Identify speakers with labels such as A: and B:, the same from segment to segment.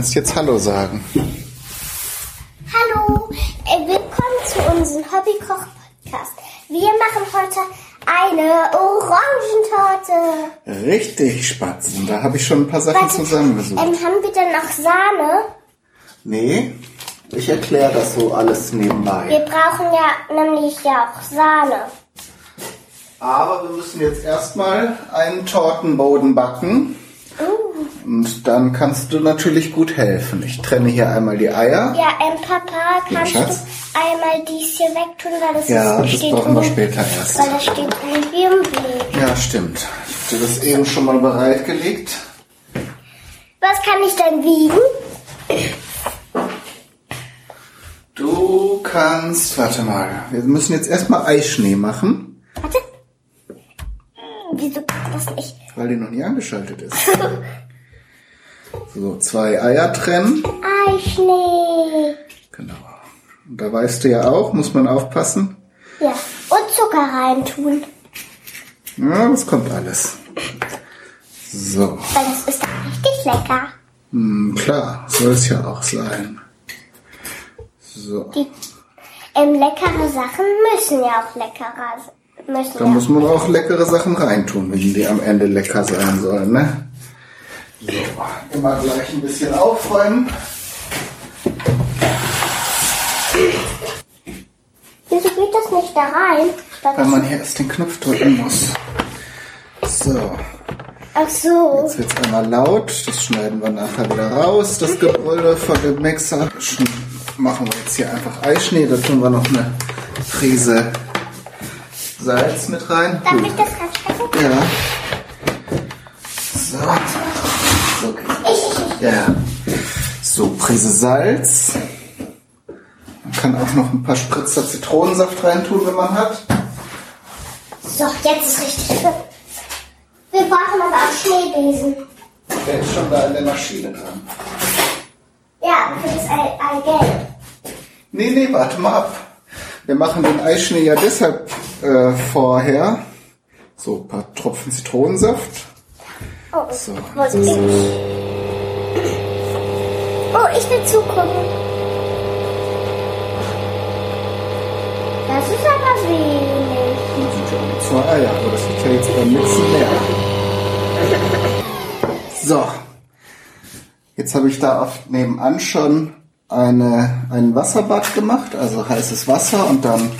A: kannst jetzt Hallo sagen.
B: Hallo, äh, willkommen zu unserem Hobbykoch-Podcast. Wir machen heute eine Orangentorte.
A: Richtig, Spatzen. Da habe ich schon ein paar Sachen
B: Warte,
A: zusammengesucht.
B: Ähm, haben wir denn noch Sahne?
A: Nee, ich erkläre das so alles
B: Wir
A: nebenbei.
B: brauchen ja nämlich ja auch Sahne.
A: Aber wir müssen jetzt erstmal einen Tortenboden backen. Und dann kannst du natürlich gut helfen. Ich trenne hier einmal die Eier.
B: Ja, ähm, Papa, kannst
A: Schatz?
B: du einmal dies hier wegtun, weil das
A: Ja,
B: ist,
A: das
B: steht
A: brauchen wir später erst.
B: Weil das steht irgendwie im Weg.
A: Ja, stimmt. Ich habe das eben schon mal bereitgelegt.
B: Was kann ich denn wiegen?
A: Du kannst, warte mal, wir müssen jetzt erstmal Eischnee machen, weil die noch nie angeschaltet ist. So, zwei Eier trennen.
B: Eischnee.
A: Genau. Und da weißt du ja auch, muss man aufpassen.
B: Ja, und Zucker reintun.
A: Ja, das kommt alles. So,
B: Weil das ist doch richtig lecker.
A: hm, klar, soll es ja auch sein. So,
B: Die ähm, leckere Sachen müssen ja auch leckerer sein. Müssen
A: da muss man auch leckere Sachen reintun, wenn die am Ende lecker sein sollen, ne? So, immer gleich ein bisschen aufräumen.
B: Wieso geht das nicht da rein? Weil
A: Weil man hier erst den Knopf drücken muss. So,
B: Ach so.
A: jetzt wird's einmal laut. Das schneiden wir nachher wieder raus. Das Gebrülle von dem Mixer. Machen wir jetzt hier einfach Eischnee. Da tun wir noch eine Prise Salz mit rein.
B: Darf ich das reinstecken?
A: Ja. So. so. Ja. So, Prise Salz. Man kann auch noch ein paar Spritzer Zitronensaft reintun, wenn man hat.
B: So, jetzt ist richtig schön. Wir brauchen aber auch Schneebesen.
A: Der ist schon da in der Maschine dran.
B: Ja, für das Ei- Eigelb.
A: Nee, nee, warte mal ab. Wir machen den Eischnee ja deshalb äh, vorher. So, ein paar Tropfen Zitronensaft.
B: Oh,
A: So.
B: wo ist ich? Oh, ich will zugucken. Das ist aber wenig.
A: Das sind ja nur zwei Eier, aber das wird ja jetzt beim Mixen mehr. So. Jetzt habe ich da auf nebenan schon eine, ein Wasserbad gemacht, also heißes Wasser und dann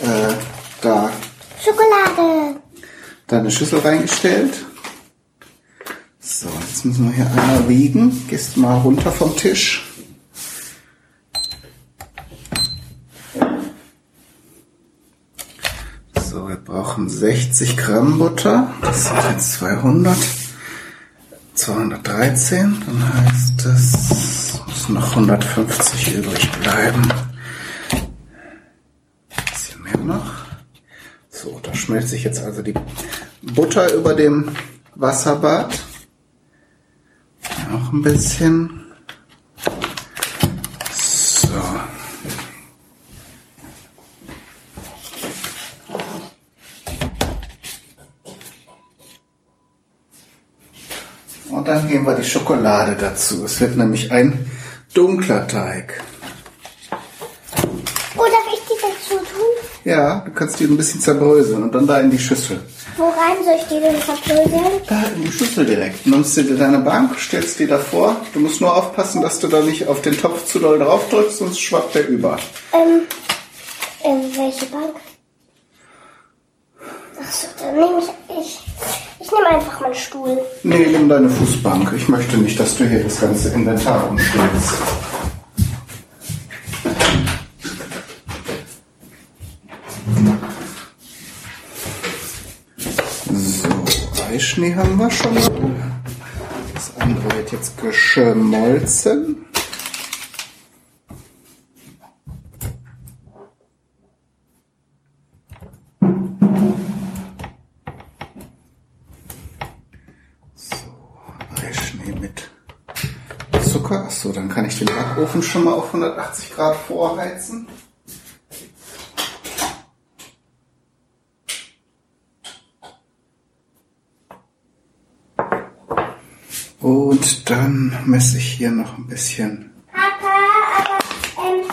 A: äh, da,
B: Schokolade.
A: da eine Schüssel reingestellt. So, jetzt müssen wir hier einmal wiegen. Gehst mal runter vom Tisch. So, wir brauchen 60 Gramm Butter. Das sind jetzt 200. 213. Dann heißt das, es müssen noch 150 übrig bleiben. Ein bisschen mehr noch. Schmelzt sich jetzt also die Butter über dem Wasserbad. Noch ein bisschen. So. Und dann geben wir die Schokolade dazu. Es wird nämlich ein dunkler Teig.
B: Oh, darf ich die dazu tun?
A: Ja, du kannst die ein bisschen zerbröseln und dann da in die Schüssel.
B: Wo rein soll ich die denn verbröseln?
A: Da in die Schüssel direkt. Nimmst du dir deine Bank, stellst die davor. Du musst nur aufpassen, dass du da nicht auf den Topf zu doll drauf drückst, sonst schwappt der über.
B: Ähm, ähm, welche Bank? Achso, dann nehme ich, ich, ich nehme einfach meinen Stuhl.
A: Nee, nimm deine Fußbank. Ich möchte nicht, dass du hier das ganze Inventar umstellst. Eischnee haben wir schon mal. Das andere wird jetzt geschmolzen. Eischnee mit Zucker. Achso, dann kann ich den Backofen schon mal auf 180 Grad vorheizen. Und dann messe ich hier noch ein bisschen.
B: Papa, aber ähm,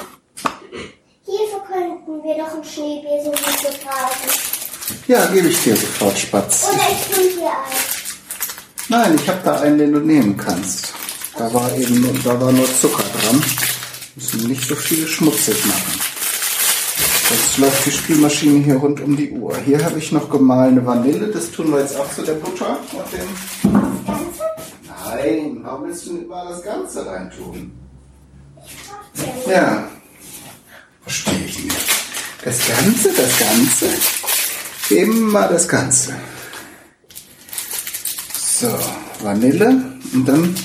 B: hierfür könnten wir doch einen Schneebesen brauchen.
A: Ja, gebe ich dir sofort, Spatz.
B: Oder ich tue hier ein.
A: Nein, ich habe da einen, den du nehmen kannst. Da war eben nur, da war nur Zucker dran. Müssen nicht so viel schmutzig machen. Sonst läuft die Spielmaschine hier rund um die Uhr. Hier habe ich noch gemahlene Vanille. Das tun wir jetzt auch zu der Butter und dem. Nein, warum willst du nicht mal das Ganze reintun?
B: Ja.
A: Ja. Verstehe ich nicht. Das Ganze, das Ganze. Immer das Ganze. So, Vanille. Und dann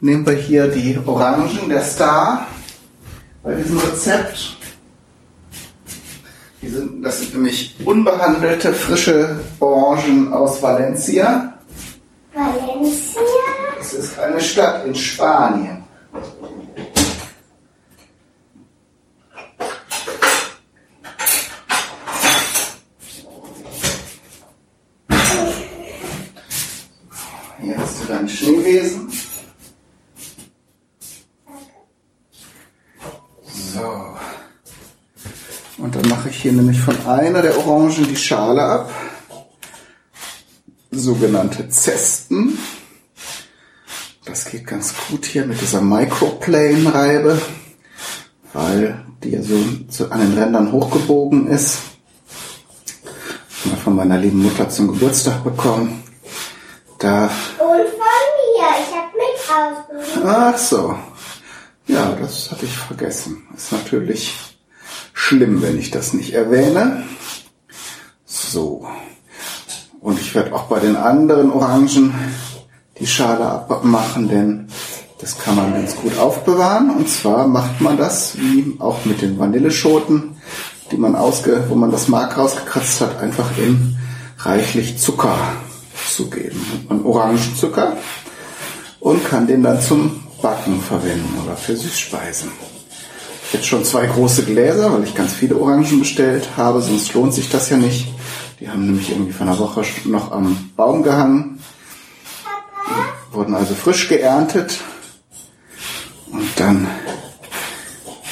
A: nehmen wir hier die Orangen, der Star, bei diesem Rezept. Die sind, das sind nämlich unbehandelte, frische Orangen aus Valencia.
B: Valencia?
A: Es ist eine Stadt in Spanien. Hier hast du dein Schneewesen. So. Und dann mache ich hier nämlich von einer der Orangen die Schale ab. Sogenannte Zesten. Geht ganz gut hier mit dieser Microplane-Reibe, weil die ja so zu, an den Rändern hochgebogen ist. Mal von meiner lieben Mutter zum Geburtstag bekommen. Da,
B: Und von mir. Ich habe mit
A: ach so. Ja, das hatte ich vergessen. Ist natürlich schlimm, wenn ich das nicht erwähne. So. Und ich werde auch bei den anderen Orangen die Schale abmachen, denn das kann man ganz gut aufbewahren. Und zwar macht man das, wie auch mit den Vanilleschoten, die man ausge, wo man das Mark rausgekratzt hat, einfach in reichlich Zucker zugeben. Und Orangenzucker und kann den dann zum Backen verwenden oder für Süßspeisen. Jetzt schon zwei große Gläser, weil ich ganz viele Orangen bestellt habe, sonst lohnt sich das ja nicht. Die haben nämlich irgendwie vor einer Woche noch am Baum gehangen, wurden also frisch geerntet und dann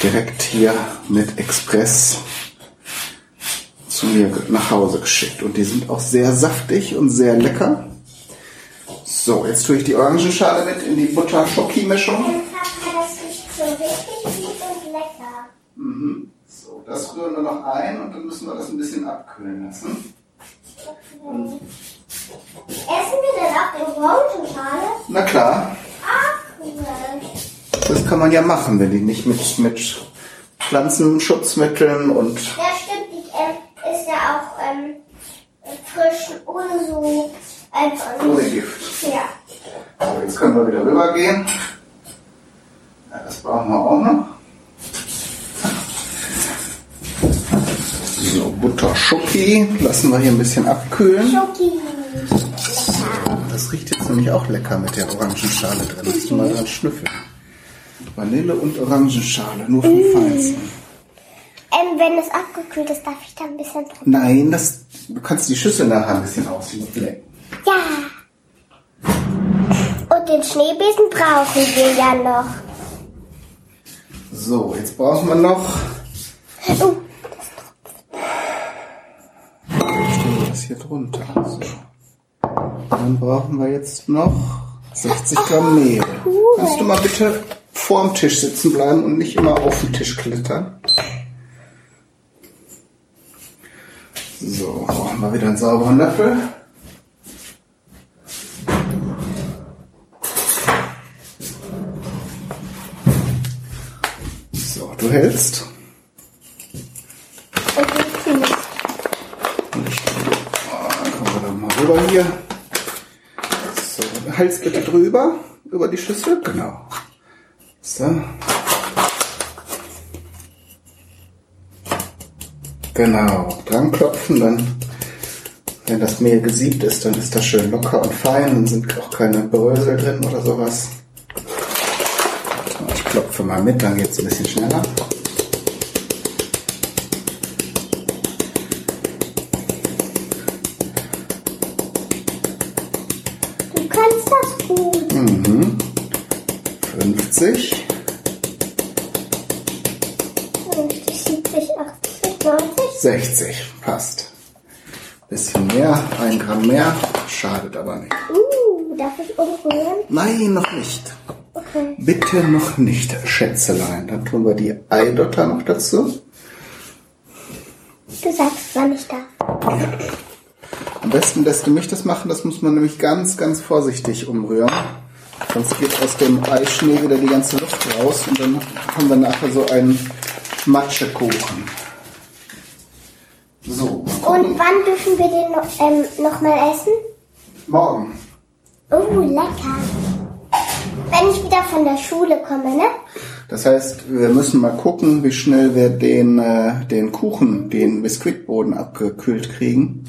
A: direkt hier mit Express zu mir nach Hause geschickt. Und die sind auch sehr saftig und sehr lecker. So, jetzt tue ich die Orangenschale mit in die Butter-Schoki-Mischung.
B: Und riecht so und
A: das rühren wir noch ein und dann müssen wir das ein bisschen abkühlen lassen.
B: Essen wir denn auch die Orangenschale?
A: Na klar,
B: Ach, cool.
A: das kann man ja machen, wenn die nicht mit, mit Pflanzenschutzmitteln und
B: Ja, stimmt. Die ähm, ist ja auch ähm, frisch, ohne so einfach.
A: ohne Gift.
B: Ja.
A: So, jetzt können wir wieder rübergehen. Ja, das brauchen wir auch noch. So, Butter Schoki lassen wir hier ein bisschen abkühlen.
B: Schoki.
A: Das riecht jetzt nämlich auch lecker mit der Orangenschale drin. Lass du mal dran schnüffeln. Vanille und Orangenschale, nur vom Feinsten.
B: Ähm, wenn es abgekühlt ist, darf ich da ein bisschen drüber.
A: Nein, das, du kannst die Schüssel nachher ein bisschen auslecken.
B: Ja. Und den Schneebesen brauchen wir ja noch.
A: So, jetzt brauchen wir noch.
B: Oh,
A: Stellen wir das hier drunter. So. Dann brauchen wir jetzt noch 60 Gramm Mehl. Kannst du mal bitte vorm Tisch sitzen bleiben und nicht immer auf den Tisch klettern? So, brauchen wir wieder einen sauberen Löffel. So, du hältst.
B: und
A: ich, oh, dann kommen wir dann mal rüber hier. Hals bitte drüber, über die Schüssel. Genau. So. Genau, dran klopfen, dann, wenn das Mehl gesiebt ist, dann ist das schön locker und fein, dann sind auch keine Brösel drin oder sowas. Ich klopfe mal mit, dann geht es ein bisschen schneller.
B: Du kannst das gut.
A: 50,
B: 50, 70, 80, 90.
A: 60. Passt. Bisschen mehr, ein Gramm mehr, schadet aber nicht.
B: Uh, darf ich umrühren?
A: Nein, noch nicht.
B: Okay.
A: Bitte noch nicht, Schätzelein. Dann tun wir die Eidotter noch dazu.
B: Du sagst, wann ich darf.
A: Am besten lässt du mich das machen. Das muss man nämlich ganz, ganz vorsichtig umrühren. Sonst geht aus dem Eischnee wieder die ganze Luft raus und dann haben wir nachher so einen Matschekuchen. So,
B: Und wann dürfen wir den noch, ähm, noch mal essen?
A: morgen.
B: Oh, lecker. Wenn ich wieder von der Schule komme, ne?
A: Das heißt, wir müssen mal gucken, wie schnell wir den, äh, den Kuchen, den Biskuitboden abgekühlt kriegen.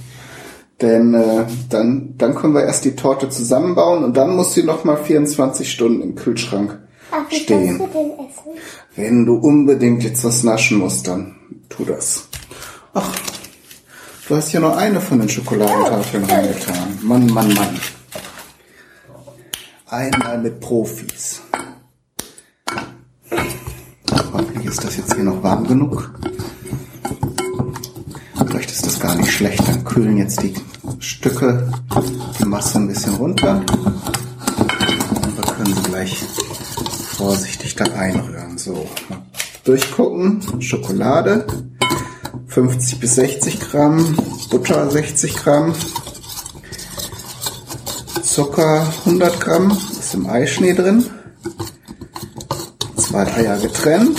A: Denn äh, dann, dann können wir erst die Torte zusammenbauen und dann muss sie noch mal 24 Stunden im Kühlschrank
B: Ach, wie
A: stehen.
B: kannst du essen?
A: Wenn du unbedingt jetzt was naschen musst, dann tu das. Ach, du hast ja nur eine von den Schokoladentafeln reingetan. Mann, Mann, Mann. Einmal mit Profis. Hoffentlich ist das jetzt hier noch warm genug. Gar nicht schlecht. Dann kühlen jetzt die Stücke, die Masse ein bisschen runter. Und wir können sie gleich vorsichtig da einrühren. So, durchgucken. Schokolade 50 bis 60 Gramm, Butter 60 Gramm, Zucker 100 Gramm, ist im Eischnee drin. Zwei Eier getrennt.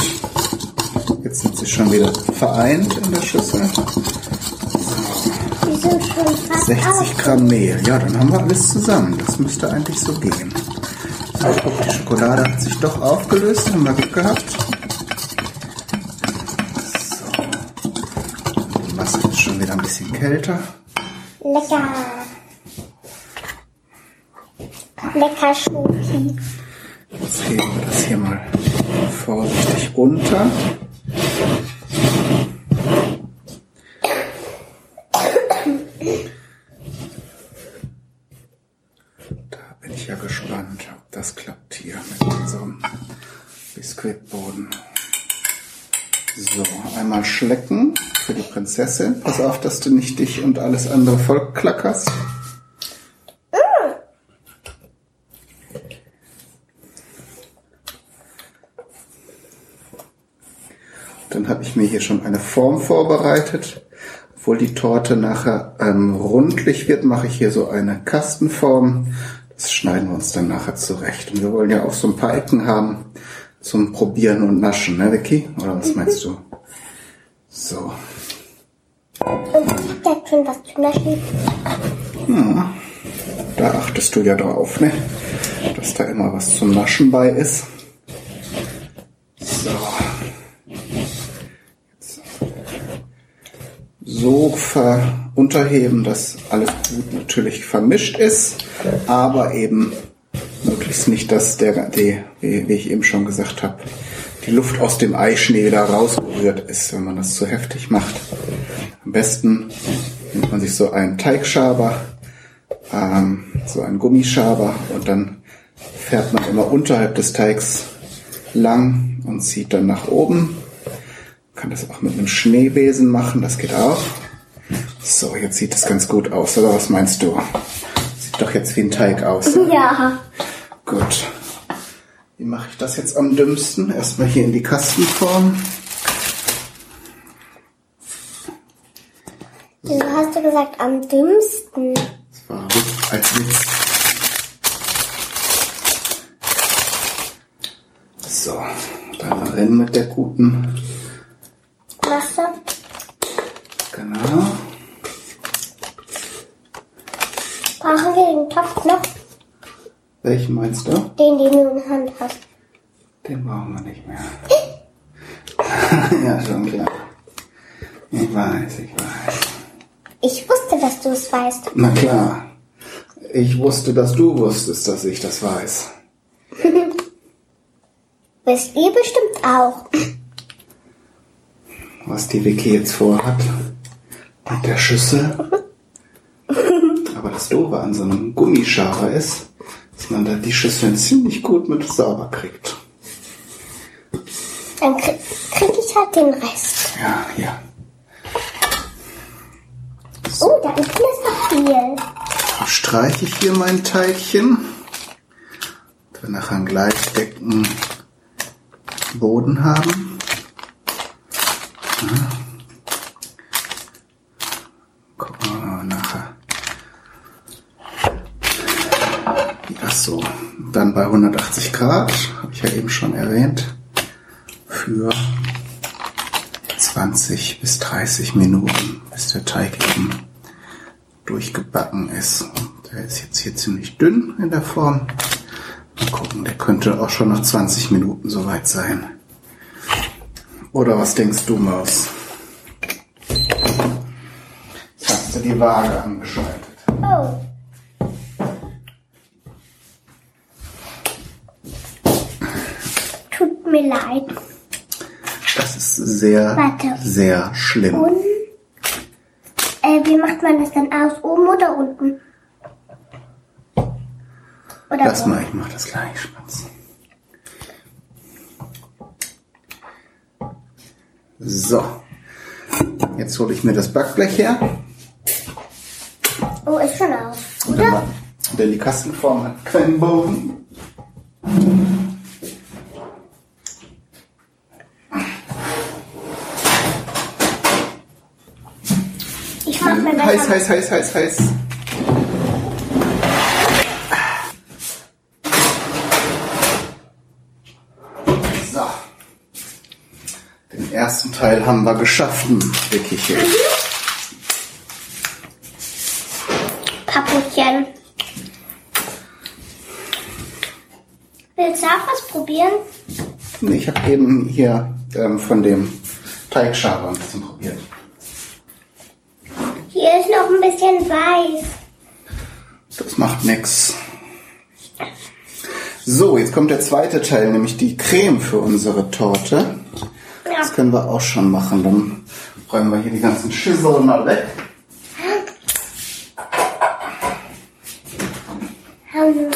A: Jetzt sind sie schon wieder vereint in der Schüssel.
B: Die sind schon fast
A: 60 Gramm Mehl. Ja, dann haben wir alles zusammen. Das müsste eigentlich so gehen. So, guck, die Schokolade hat sich doch aufgelöst. Haben wir Glück gehabt. So. Die Masse ist schon wieder ein bisschen kälter.
B: Lecker. Lecker Schoki.
A: Jetzt heben wir das hier mal vorsichtig unter. Einmal schlecken für die Prinzessin. Pass auf, dass du nicht dich und alles andere vollklackerst. Dann habe ich mir hier schon eine Form vorbereitet. Obwohl die Torte nachher ähm, rundlich wird, mache ich hier so eine Kastenform. Das schneiden wir uns dann nachher zurecht. Und wir wollen ja auch so ein paar Ecken haben zum Probieren und Naschen, ne Vicky? Oder was meinst du? So,
B: Und ich hab schon was zu naschen.
A: da achtest du ja drauf, ne? Dass da immer was zum Naschen bei ist. So. Jetzt so unterheben, dass alles gut natürlich vermischt ist, aber eben möglichst nicht, dass der, die, wie, wie ich eben schon gesagt habe, die Luft aus dem Eischnee da rausgerührt ist, wenn man das zu heftig macht. Am besten nimmt man sich so einen Teigschaber, ähm, so einen Gummischaber und dann fährt man immer unterhalb des Teigs lang und zieht dann nach oben. Kann das auch mit einem Schneebesen machen, das geht auch. So, jetzt sieht es ganz gut aus, oder was meinst du? Sieht doch jetzt wie ein Teig aus.
B: Ja.
A: Gut. Wie mache ich das jetzt am dümmsten? Erstmal hier in die Kastenform.
B: Wieso hast du gesagt am dümmsten?
A: Das war als Witz. So, dann rennen mit der guten.
B: Masse?
A: Genau.
B: Brauchen wir den Topf noch?
A: Welchen meinst du?
B: Den, den du in der Hand hast.
A: Den brauchen wir nicht mehr. ja, schon klar. Ich weiß, ich weiß.
B: Ich wusste, dass du es weißt.
A: Na klar. Ich wusste, dass du wusstest, dass ich das weiß.
B: Wisst ihr bestimmt auch.
A: was die Vicky jetzt vorhat mit der Schüssel. Aber das Doofe an so einem Gummischaber ist, man da die Schüsseln ziemlich gut mit sauber kriegt.
B: Dann krieg, krieg ich halt den Rest.
A: Ja, ja.
B: Oh, da ist noch viel.
A: Dann streiche ich hier mein Teigchen. Dass wir nachher einen gleichdeckenden Boden haben. Ja. Gucken wir mal nachher. Ach so, bei 180 Grad, habe ich ja eben schon erwähnt, für 20 bis 30 Minuten, bis der Teig eben durchgebacken ist. Der ist jetzt hier ziemlich dünn in der Form. Mal gucken, der könnte auch schon nach 20 Minuten soweit sein. Oder was denkst du, Maus? Jetzt hast du die Waage angeschaltet.
B: Oh. Mir leid.
A: Das ist sehr,
B: Warte.
A: sehr schlimm.
B: Und äh, wie macht man das dann aus? Oben oder unten? Oder
A: Lass
B: wo?
A: mal, ich mach das gleich, Spatz. So. Jetzt hole ich mir das Backblech her.
B: Oh, ist schon aus. Oder?
A: denn die Kastenform hat keinen Boden.
B: Ich mach mir besser.
A: Heiß, heiß, heiß, heiß, heiß. So. Den ersten Teil haben wir geschaffen, Wickichen.
B: Papuchen. Willst du auch was probieren?
A: Ich habe eben hier ähm, von dem Teigschaber ein bisschen probiert.
B: Hier ist noch ein bisschen weiß.
A: Das macht nix. So, jetzt kommt der zweite Teil, nämlich die Creme für unsere Torte.
B: Ja.
A: Das können wir auch schon machen. Dann räumen wir hier die ganzen Schüsseln mal weg.
B: Ähm,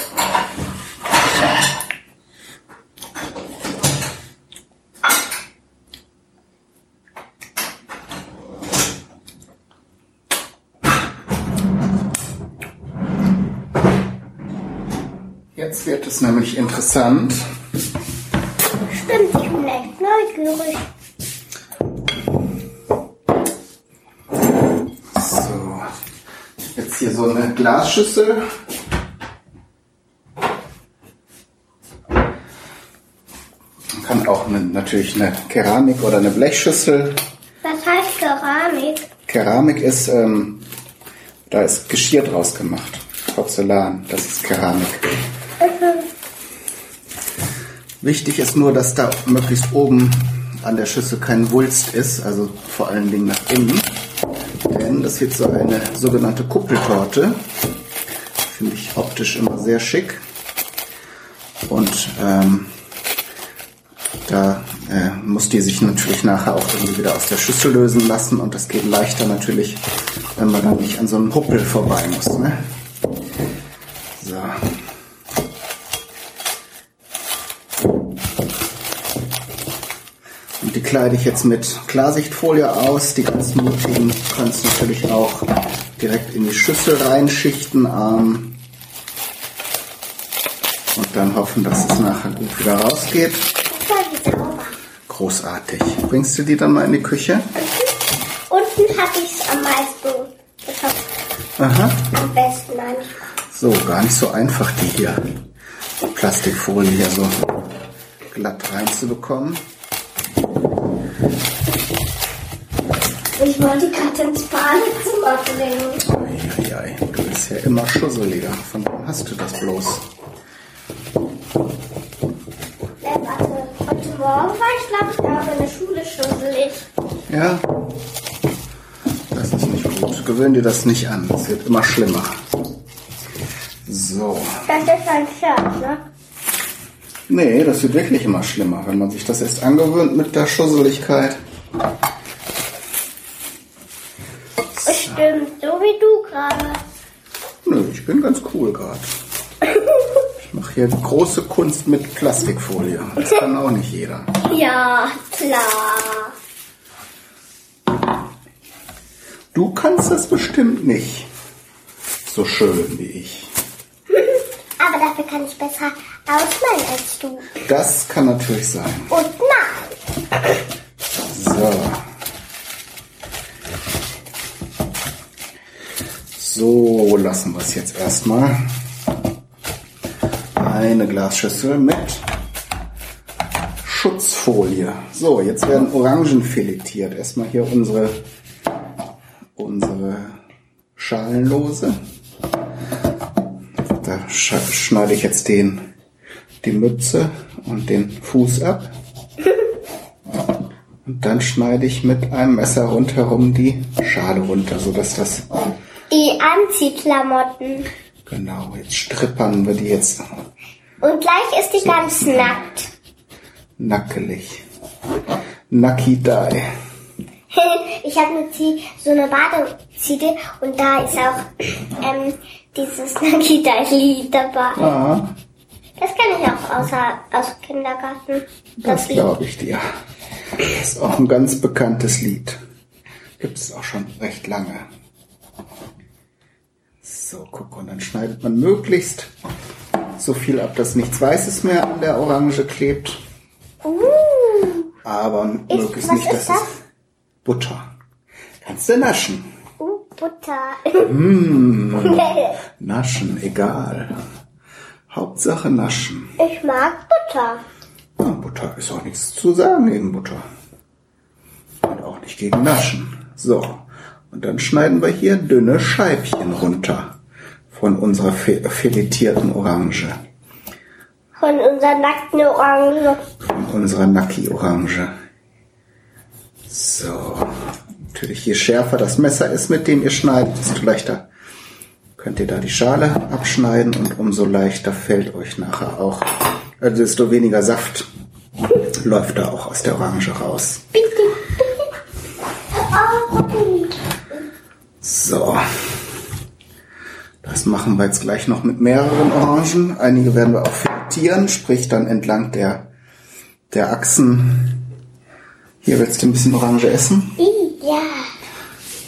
A: Jetzt wird es nämlich interessant.
B: stimmt, ich bin echt neugierig.
A: So, jetzt hier so eine Glasschüssel. Man kann auch eine, natürlich eine Keramik oder eine Blechschüssel.
B: Was heißt Keramik?
A: Keramik ist, ähm, da ist Geschirr draus gemacht. Porzellan, das ist Keramik. Wichtig ist nur, dass da möglichst oben an der Schüssel kein Wulst ist, also vor allen Dingen nach innen. Denn das wird so eine sogenannte Kuppeltorte. Finde ich optisch immer sehr schick. Und ähm, da äh, muss die sich natürlich nachher auch irgendwie wieder aus der Schüssel lösen lassen und das geht leichter natürlich, wenn man dann nicht an so einem Huppel vorbei muss. Ne? So. Und die kleide ich jetzt mit Klarsichtfolie aus. Die ganz mutigen können es natürlich auch direkt in die Schüssel reinschichten. Ähm, und dann hoffen, dass es nachher gut wieder rausgeht. Großartig. Bringst du die dann mal in die Küche?
B: Unten hatte ich es am meisten geschafft.
A: Aha.
B: Am besten eigentlich.
A: So, gar nicht so einfach, die hier die Plastikfolie hier so glatt reinzubekommen.
B: Ich wollte gerade ins Badezimmer bringen.
A: Eieiei, du bist ja immer schusseliger. Von wem hast du das bloß?
B: Äh, warte. Heute Morgen war ich, glaube ich, auch in der Schule schusselig.
A: Ja? Das ist nicht gut. Gewöhn dir das nicht an. Es wird immer schlimmer. So.
B: Das ist ein Scherz, ne?
A: Nee, das wird wirklich immer schlimmer, wenn man sich das erst angewöhnt mit der Schusseligkeit.
B: Stimmt, so wie du gerade.
A: Nö, ich bin ganz cool gerade. hier große Kunst mit Plastikfolie. Das kann auch nicht jeder.
B: Ja, klar.
A: Du kannst das bestimmt nicht so schön wie ich.
B: Aber dafür kann ich besser ausmalen als du.
A: Das kann natürlich sein.
B: Und nein.
A: So. So lassen wir es jetzt erstmal. Eine Glasschüssel mit Schutzfolie. So, jetzt werden Orangen filetiert. Erstmal hier unsere, unsere Schalenlose. Da sch- schneide ich jetzt den, die Mütze und den Fuß ab. Und dann schneide ich mit einem Messer rundherum die Schale runter, sodass das
B: Die Anziehklamotten.
A: genau jetzt strippern wir die jetzt
B: Und gleich ist die ganz nackt.
A: nackelig. Nucky die.
B: Ich habe eine so eine Badeziege und da ist auch ähm, dieses Nakita-Lied dabei.
A: Ah,
B: Das kenne ich auch außer, aus dem Kindergarten.
A: das
B: Lied.
A: glaube ich dir. Das ist auch ein ganz bekanntes Lied. Gibt es auch schon recht lange. So, guck, und dann schneidet man möglichst so viel ab, dass nichts Weißes mehr an der Orange klebt.
B: Uh,
A: Aber
B: Ist-
A: möglichst nicht, dass
B: ist das?
A: es Butter. Kannst du naschen.
B: uh, Butter.
A: Naschen, egal. Hauptsache naschen.
B: ich mag Butter.
A: Ja, Butter ist auch nichts zu sagen gegen Butter. Und auch nicht gegen Naschen. So. Und dann schneiden wir hier dünne Scheibchen runter von unserer fi- filetierten Orange.
B: Von unserer nackten Orange.
A: Von unserer Naki-Orange. So. Natürlich, je schärfer das Messer ist, mit dem ihr schneidet, desto leichter könnt ihr da die Schale abschneiden und umso leichter fällt euch nachher auch, also desto weniger Saft läuft da auch aus der Orange raus. So. Das machen wir jetzt gleich noch mit mehreren Orangen. Einige werden wir auch filetieren, sprich dann entlang der, der Achsen. Hier willst du ein bisschen Orange essen?
B: Ja.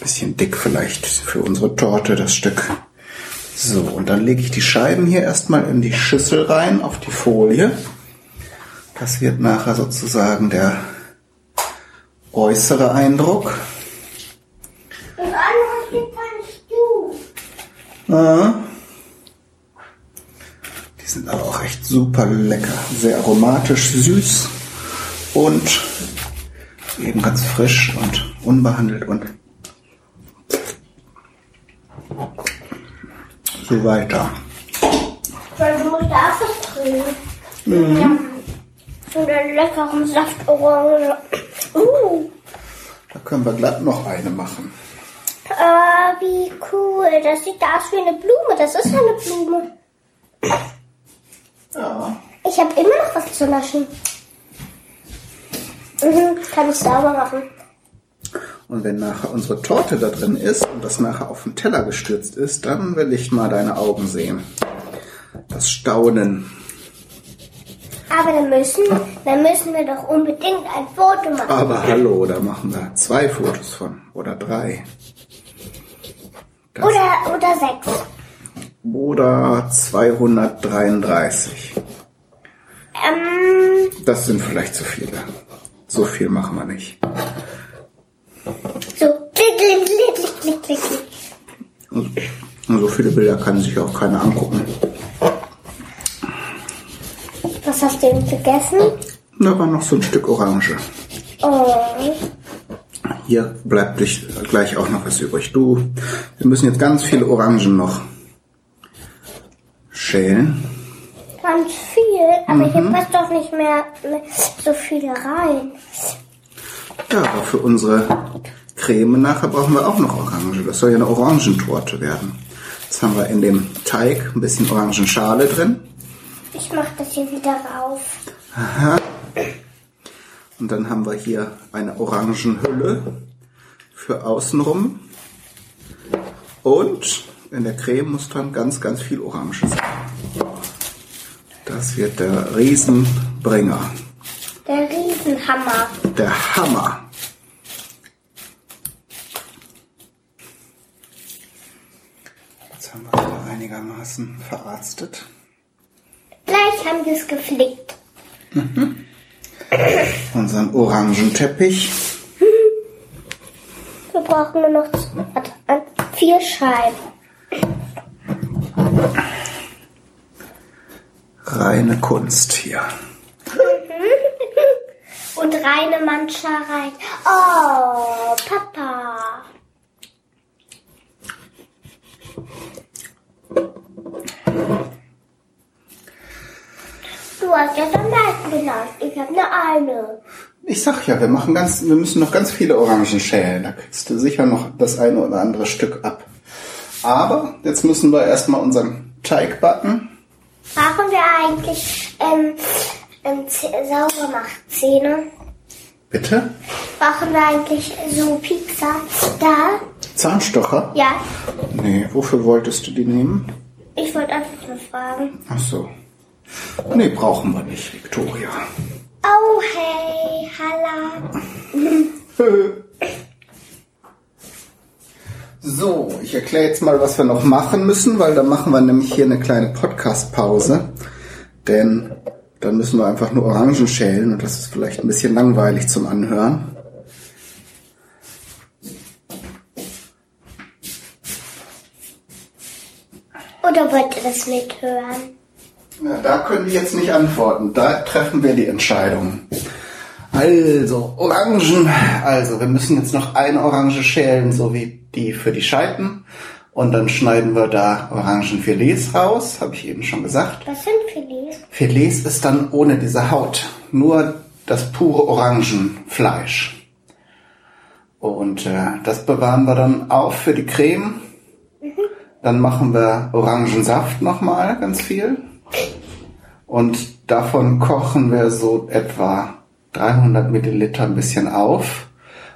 A: Bisschen dick vielleicht für unsere Torte, das Stück. So, und dann lege ich die Scheiben hier erstmal in die Schüssel rein, auf die Folie. Das wird nachher sozusagen der äußere Eindruck.
B: Kannst
A: Ah. Die sind aber auch echt super lecker. Sehr aromatisch, süß und eben ganz frisch und unbehandelt und so weiter.
B: Ja. Und einen leckeren Saft Orange. Uh.
A: Da können wir glatt noch eine machen.
B: Ah, wie cool. Das sieht aus wie eine Blume. Das ist eine Blume.
A: Ja.
B: Ich habe immer noch was zu naschen. Mhm, kann ich sauber machen.
A: Und wenn nachher unsere Torte da drin ist und das nachher auf den Teller gestürzt ist, dann will ich mal deine Augen sehen. Das Staunen.
B: Aber dann müssen, dann müssen wir doch unbedingt ein Foto machen.
A: Aber hallo, da machen wir zwei Fotos von. Oder drei. Das,
B: Oder, oder sechs.
A: oder 233.
B: Ähm,
A: Das sind vielleicht zu viele. So viel machen wir nicht.
B: so. Klick, klick, klick, klick, klick,
A: so viele Bilder kann sich auch keiner angucken.
B: Was hast du denn gegessen?
A: Da war noch so ein Stück Orange.
B: Oh.
A: Hier bleibt dich gleich auch noch was übrig. Du, wir müssen jetzt ganz viele Orangen noch schälen.
B: Ganz viel, aber hier passt doch nicht mehr so viel rein.
A: Ja, aber für unsere Creme nachher brauchen wir auch noch Orange. Das soll ja eine Orangentorte werden. Jetzt haben wir in dem Teig ein bisschen Orangenschale drin.
B: Ich mach das hier wieder rauf.
A: Und dann haben wir hier eine Orangenhülle für außenrum. Und in der Creme muss dann ganz, ganz viel Orange sein. Das wird der Riesenbringer.
B: Der Riesenhammer.
A: Der Hammer. Jetzt haben wir wieder einigermaßen verarztet.
B: Gleich haben wir es geflickt.
A: Unseren orangen Teppich.
B: Wir brauchen nur noch warte, vier Scheiben.
A: Reine Kunst hier.
B: Und reine Manscherei. Oh, Papa. Du hast ja am genannt. Ich habe nur eine.
A: Ich sag ja, wir machen ganz, wir müssen noch ganz viele Orangen schälen. Da kriegst du sicher noch das eine oder andere Stück ab. Aber jetzt müssen wir erstmal unseren Teig backen.
B: Brauchen wir eigentlich ähm, ähm, Saubermachtzähne?
A: Bitte?
B: Brauchen wir eigentlich so Pizza da?
A: Zahnstocher?
B: Ja,
A: Nee, wofür wolltest du die nehmen?
B: ich wollte einfach nur fragen.
A: Ach so. Nee, brauchen wir nicht, Victoria.
B: Oh, hey, Halla.
A: So, ich erkläre jetzt mal, was wir noch machen müssen, weil dann machen wir nämlich hier eine kleine Podcast-Pause. Denn dann müssen wir einfach nur Orangen schälen und das ist vielleicht ein bisschen langweilig zum Anhören.
B: Oder wollt ihr das mithören?
A: Ja, da können wir jetzt nicht antworten. Da treffen wir die Entscheidung. Also, Orangen. Also, wir müssen jetzt noch eine Orange schälen, so wie die für die Scheiben. Und dann schneiden wir da Orangenfilets raus, habe ich eben schon gesagt.
B: Was sind Filets?
A: Filets ist dann ohne diese Haut, nur das pure Orangenfleisch. Und äh, das bewahren wir dann auf für die Creme. Dann machen wir Orangensaft nochmal, ganz viel. Und davon kochen wir so etwa 300 Milliliter ein bisschen auf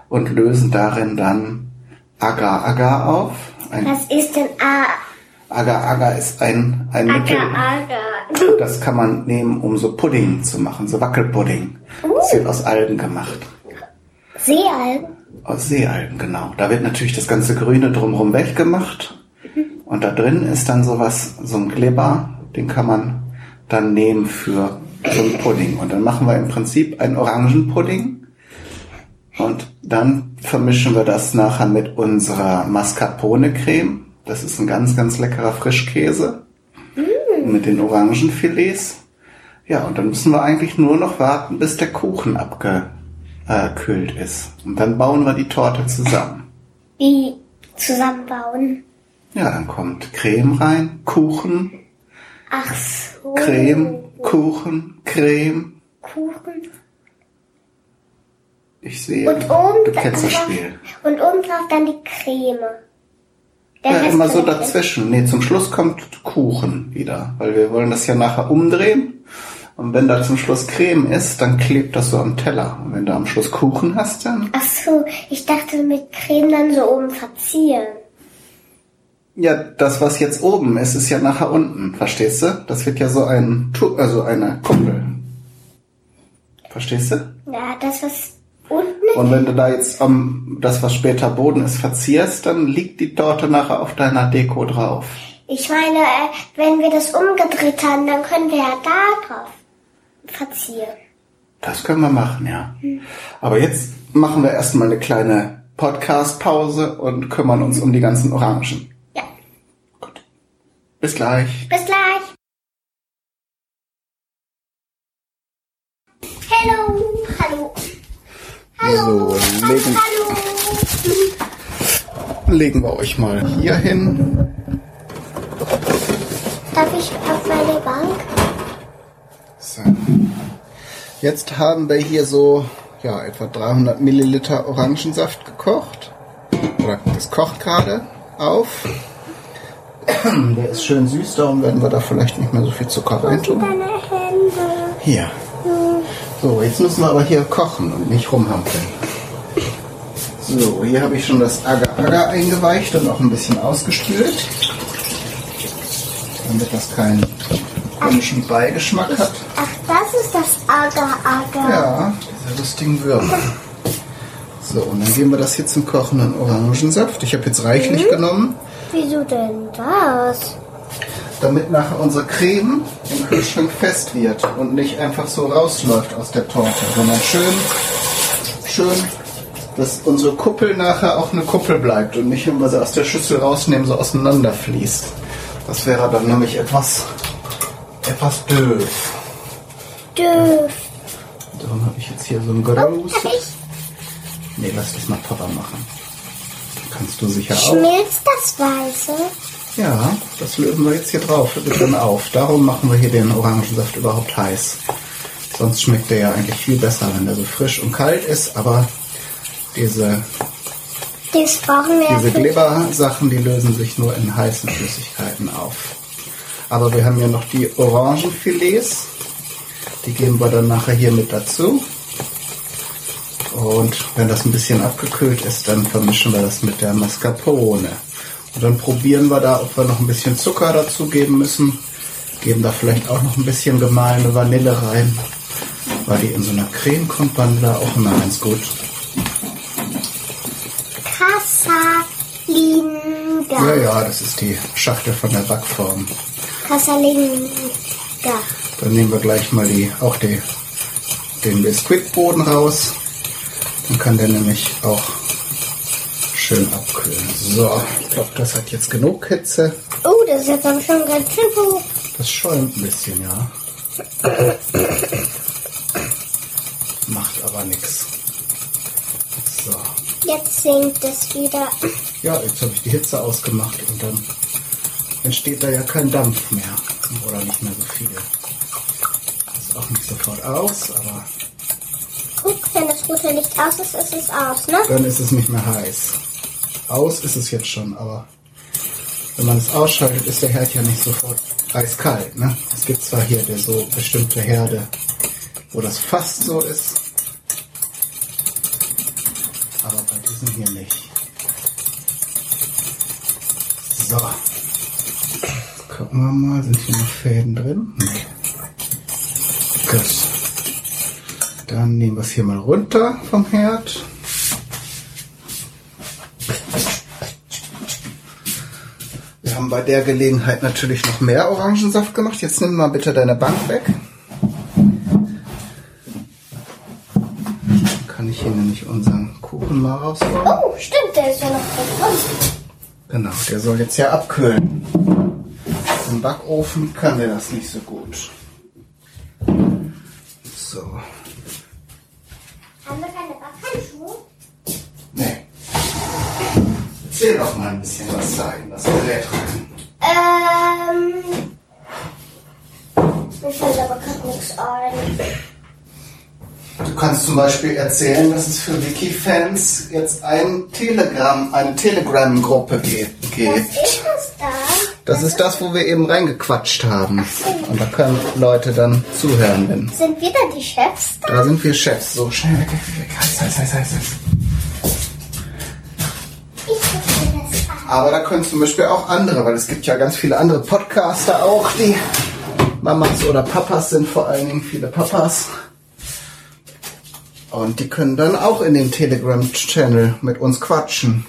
A: und lösen darin dann Agar-Agar auf. Ein
B: Was ist denn A
A: Agar-Agar ist ein, ein Mittel.
B: Agar Agar?
A: Das kann man nehmen, um so Pudding zu machen, so Wackelpudding. Das wird aus Algen gemacht.
B: Seealgen?
A: Aus Seealgen, genau. Da wird natürlich das ganze Grüne drumherum weggemacht. Und da drin ist dann sowas, so ein Glibber, den kann man dann nehmen für so einen Pudding. Und dann machen wir im Prinzip einen Orangenpudding. Und dann vermischen wir das nachher mit unserer Mascarpone-Creme. Das ist ein ganz, ganz leckerer Frischkäse. Mit den Orangenfilets. Ja, und dann müssen wir eigentlich nur noch warten, bis der Kuchen abgekühlt ist. Und dann bauen wir die Torte zusammen.
B: Wie zusammenbauen?
A: Ja, dann kommt Creme rein, Kuchen,
B: Ach so.
A: Creme, Kuchen, Creme.
B: Kuchen.
A: Ich sehe,
B: Und oben
A: du kennst das Spiel.
B: Und oben drauf dann die Creme. Der
A: Ja, immer so dazwischen. Nee, zum Schluss kommt Kuchen wieder, weil wir wollen das ja nachher umdrehen. Und wenn da zum Schluss Creme ist, dann klebt das so am Teller. Und wenn du am Schluss Kuchen hast, dann...
B: Ach so, ich dachte mit Creme dann so oben verzieren.
A: Ja, das, was jetzt oben ist, ist ja nachher unten. Verstehst du? Das wird ja so ein... Tu- Also eine Kuppel. Verstehst du?
B: Ja, das was unten ist.
A: Und wenn du da jetzt am, das, was später Boden ist, verzierst, dann liegt die Torte nachher auf deiner Deko drauf.
B: Ich meine, äh, wenn wir das umgedreht haben, dann können wir ja da drauf verzieren.
A: Das können wir machen, ja. Aber jetzt machen wir erstmal eine kleine Podcast-Pause und kümmern uns um die ganzen Orangen. Bis gleich.
B: Bis gleich. Hallo. Hallo. Hallo.
A: So, legen,
B: Hallo.
A: legen wir euch mal hier hin.
B: Darf ich auf meine Bank?
A: So. Jetzt haben wir hier so ja, etwa 300 Milliliter Orangensaft gekocht. Oder das kocht gerade auf. Der ist schön süß, darum werden wir da vielleicht nicht mehr so viel Zucker reintun.
B: Deine Hände.
A: Hier. So, jetzt müssen wir aber hier kochen und nicht rumhampeln. So, hier habe ich schon das Agar-Agar eingeweicht und auch ein bisschen ausgespült. Damit das kein komischen Beigeschmack hat.
B: Ach, das ist das Agar-Agar.
A: Ja, diese lustigen Würmer. So, und dann geben wir das jetzt zum kochenden Orangensaft. Ich habe jetzt reichlich genommen,
B: Wieso denn das?
A: damit nachher unsere Creme im Kühlschrank fest wird und nicht einfach so rausläuft aus der Torte, sondern schön, schön, dass unsere Kuppel nachher auch eine Kuppel bleibt und nicht, wenn wir sie aus der Schüssel rausnehmen, so auseinanderfließt. Das wäre dann nämlich etwas, etwas doof.
B: Dürf.
A: Darum habe ich jetzt hier so ein großes... Nee, lass das mal Papa machen. Kannst du sicher auch.
B: schmilzt das Weiße.
A: Ja, das lösen wir jetzt hier drauf, wird dann auf. Darum machen wir hier den Orangensaft überhaupt heiß. Sonst schmeckt der ja eigentlich viel besser, wenn der so frisch und kalt ist, aber diese,
B: Das brauchen wir
A: diese Glibber-Sachen, die lösen sich nur in heißen Flüssigkeiten auf. Aber wir haben ja noch die Orangenfilets, die geben wir dann nachher hier mit dazu. Und wenn das ein bisschen abgekühlt ist, dann vermischen wir das mit der Mascarpone. Und dann probieren wir da, ob wir noch ein bisschen Zucker dazu geben müssen. Geben da vielleicht auch noch ein bisschen gemahlene Vanille rein. Weil die in so einer Creme kommt, Vanille auch immer ganz gut.
B: Casalinga.
A: Ja, ja, das ist die Schachtel von der Backform.
B: Casalinga.
A: Dann nehmen wir gleich mal die, auch die, den Biskuitboden raus. Dann kann der nämlich auch schön abkühlen. So, ich glaube, das hat jetzt genug Hitze.
B: Oh, das ist jetzt aber schon ganz schön hoch.
A: Das schäumt ein bisschen, ja. Macht aber nichts. So.
B: Jetzt sinkt es wieder.
A: Ja, jetzt habe ich die Hitze ausgemacht und dann entsteht da ja kein Dampf mehr. Oder nicht mehr so viel. Ist auch nicht sofort aus, aber
B: wenn das rote Licht aus ist, ist es aus, ne?
A: dann ist es nicht mehr heiß. Aus ist es jetzt schon, aber wenn man es ausschaltet, ist der Herd ja nicht sofort eiskalt. Ne? Es gibt zwar hier der so bestimmte Herde, wo das fast so ist, aber bei diesem hier nicht. So. Gucken wir mal, sind hier noch Fäden drin? Nee. Gut. Dann nehmen wir es hier mal runter vom Herd. Wir haben bei der Gelegenheit natürlich noch mehr Orangensaft gemacht. Jetzt nimm mal bitte deine Bank weg. Dann kann ich hier nämlich unseren Kuchen mal rausholen.
B: Oh, stimmt, der ist ja noch drin.
A: Genau, der soll jetzt ja abkühlen. Im Backofen kann der das nicht so gut. So,
B: Haben wir keine Backhandschuhe?
A: nee. Erzähl doch mal ein bisschen was da in das Gerät rein.
B: Ähm. Mir fällt aber gerade nichts ein.
A: Du kannst zum Beispiel erzählen, dass es für Wiki-Fans jetzt ein Telegram, eine Telegram-Gruppe gibt.
B: Was ist das da?
A: Das ist das, wo wir eben reingequatscht haben. Und da können Leute dann zuhören, wenn
B: Sind wir da die Chefs da?
A: Da sind wir Chefs. So, schnell weg, weg, weg. Heiß, heiß, heiß, heiß, heiß. Aber da können zum Beispiel auch andere, weil es gibt ja ganz viele andere Podcaster auch, die Mamas oder Papas sind, vor allen Dingen viele Papas. Und die können dann auch in den Telegram-Channel mit uns quatschen.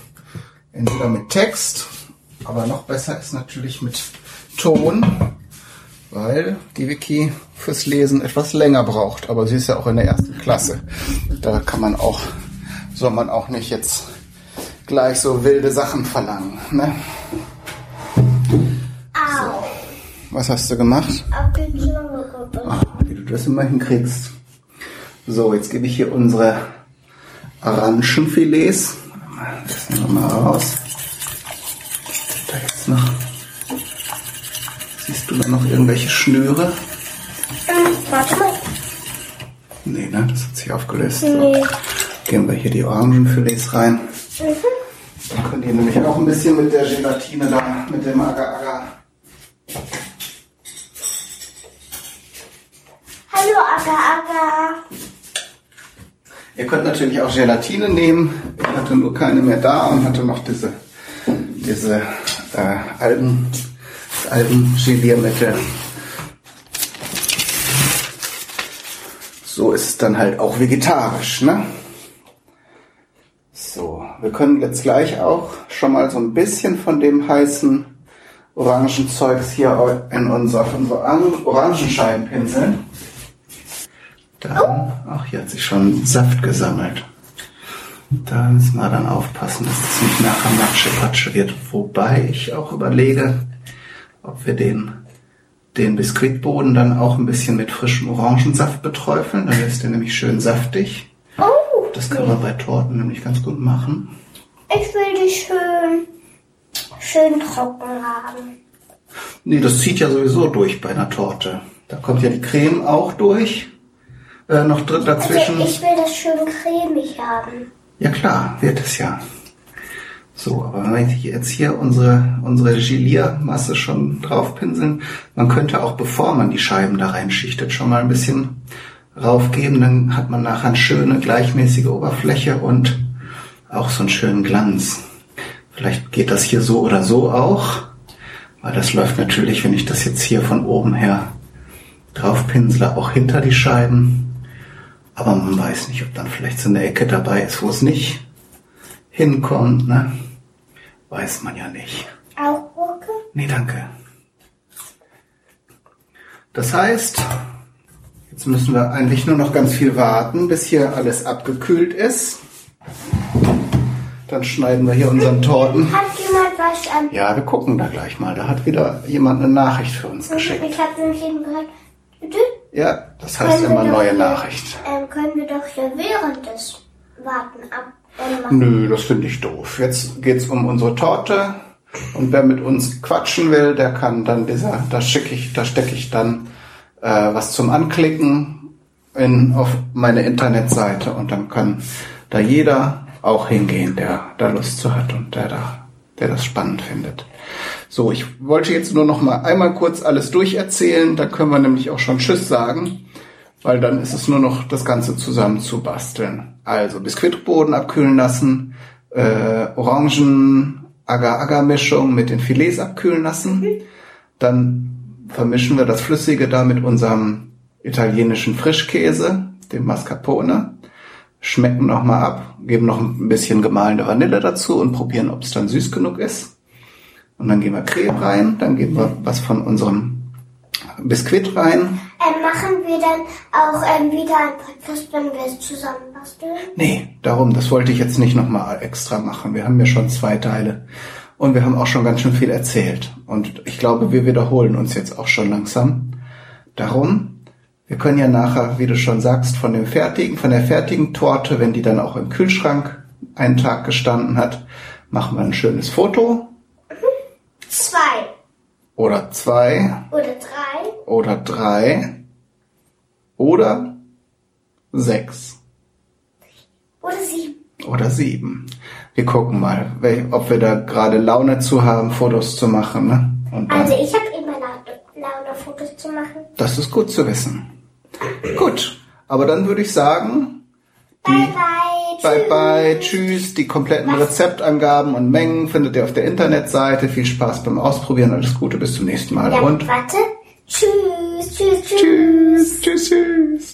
A: Entweder mit Text, aber noch besser ist natürlich mit Ton, weil die Wiki fürs Lesen etwas länger braucht. Aber sie ist ja auch in der ersten Klasse. Da kann man auch, soll man auch nicht jetzt gleich so wilde Sachen verlangen. Ne?
B: Au.
A: Was hast du gemacht?
B: Auf die Dschungelgruppe.
A: Ah, wie du das immer hinkriegst. So, jetzt gebe ich hier unsere Orangenfilets. Das nehmen wir mal raus. Da jetzt noch. Siehst du da noch irgendwelche Schnüre?
B: Warte mal.
A: Nee, ne? Das hat sich aufgelöst. So. Geben wir hier die Orangenfilets rein. Dann könnt ihr nämlich auch ein bisschen mit der Gelatine da, mit dem Agar-Agar.
B: Hallo Agar-Agar.
A: Ihr könnt natürlich auch Gelatine nehmen. Ich hatte nur keine mehr da und hatte noch diese, diese äh, Algen-Geliermittel. So ist es dann halt auch vegetarisch, ne? Wir können jetzt gleich auch schon mal so ein bisschen von dem heißen Orangenzeugs hier in unser, unsere Orangenscheiben pinseln. Dann, ach, hier hat sich schon Saft gesammelt. Da müssen wir dann aufpassen, dass es nicht nachher Matsche-Patsche wird. Wobei ich auch überlege, ob wir den, den Biskuitboden dann auch ein bisschen mit frischem Orangensaft beträufeln. Dann ist der nämlich schön saftig. Das kann man bei Torten nämlich ganz gut machen.
B: ich will die schön, schön trocken haben.
A: Nee, das zieht ja sowieso durch bei einer Torte. Da kommt ja die Creme auch durch. Äh, noch drin dazwischen.
B: Also ich will das schön cremig haben.
A: Ja klar, wird es ja. So, aber wenn wir jetzt hier unsere, unsere Geliermasse schon draufpinseln, man könnte auch, bevor man die Scheiben da reinschichtet, schon mal ein bisschen raufgeben, dann hat man nachher eine schöne, gleichmäßige Oberfläche und auch so einen schönen Glanz. Vielleicht geht das hier so oder so auch, weil das läuft natürlich, wenn ich das jetzt hier von oben her draufpinsele, auch hinter die Scheiben. Aber man weiß nicht, ob dann vielleicht so eine Ecke dabei ist, wo es nicht hinkommt, ne? Weiß man ja nicht.
B: Auch Gurke?
A: Nee, danke. Das heißt, jetzt müssen wir eigentlich nur noch ganz viel warten, bis hier alles abgekühlt ist. Dann schneiden wir hier unseren Torten.
B: Hat jemand was ähm,
A: Ja, wir gucken da gleich mal. Da hat wieder jemand eine Nachricht für uns geschickt.
B: Ich habe nämlich eben gehört. Bitte?
A: Ja, das heißt
B: Können
A: immer neue
B: hier-
A: Nachricht.
B: Ähm, können wir doch hier während des Warten ab ähm, machen.
A: Nö, das finde ich doof. Jetzt geht's um unsere Torte. Und wer mit uns quatschen will, der kann dann dieser, da schicke ich, da stecke ich dann äh, was zum Anklicken in, auf meine Internetseite und dann kann da jeder auch hingehen, der da Lust zu hat und der da, der das spannend findet. So, ich wollte jetzt nur noch mal einmal kurz alles durcherzählen, da können wir nämlich auch schon Tschüss sagen, weil dann ist es nur noch das Ganze zusammen zu basteln. Also Biskuitboden abkühlen lassen, äh, Orangen Agar-Agar-Mischung mit den Filets abkühlen lassen. Dann vermischen wir das Flüssige da mit unserem italienischen Frischkäse, dem Mascarpone. Schmecken nochmal ab, geben noch ein bisschen gemahlene Vanille dazu und probieren, ob es dann süß genug ist. Und dann geben wir Creme rein, dann geben wir was von unserem Biskuit rein.
B: Ähm, machen wir dann auch ähm, wieder ein Podcast, wenn wir es zusammen basteln?
A: Nee, darum, das wollte ich jetzt nicht nochmal extra machen. Wir haben ja schon zwei Teile. Und wir haben auch schon ganz schön viel erzählt. Und ich glaube, wir wiederholen uns jetzt auch schon langsam. Darum, wir können ja nachher, wie du schon sagst, von dem fertigen, von der fertigen Torte, wenn die dann auch im Kühlschrank einen Tag gestanden hat, machen wir ein schönes Foto
B: Zwei
A: oder zwei
B: oder drei.
A: oder drei oder sechs.
B: Oder sieben.
A: oder sieben. Wir gucken mal, ob wir da gerade Laune zu haben, Fotos zu machen. Ne?
B: Also ich habe immer Laune, Fotos zu machen.
A: das ist gut zu wissen. Gut, aber dann würde ich sagen,
B: Bye bye.
A: bye bye, tschüss. Die kompletten Rezeptangaben und Mengen findet ihr auf der Internetseite. Viel Spaß beim Ausprobieren, alles Gute, bis zum nächsten Mal
B: Ja,
A: und
B: warte. Tschüss, tschüss, tschüss.
A: tschüss, tschüss, tschüss.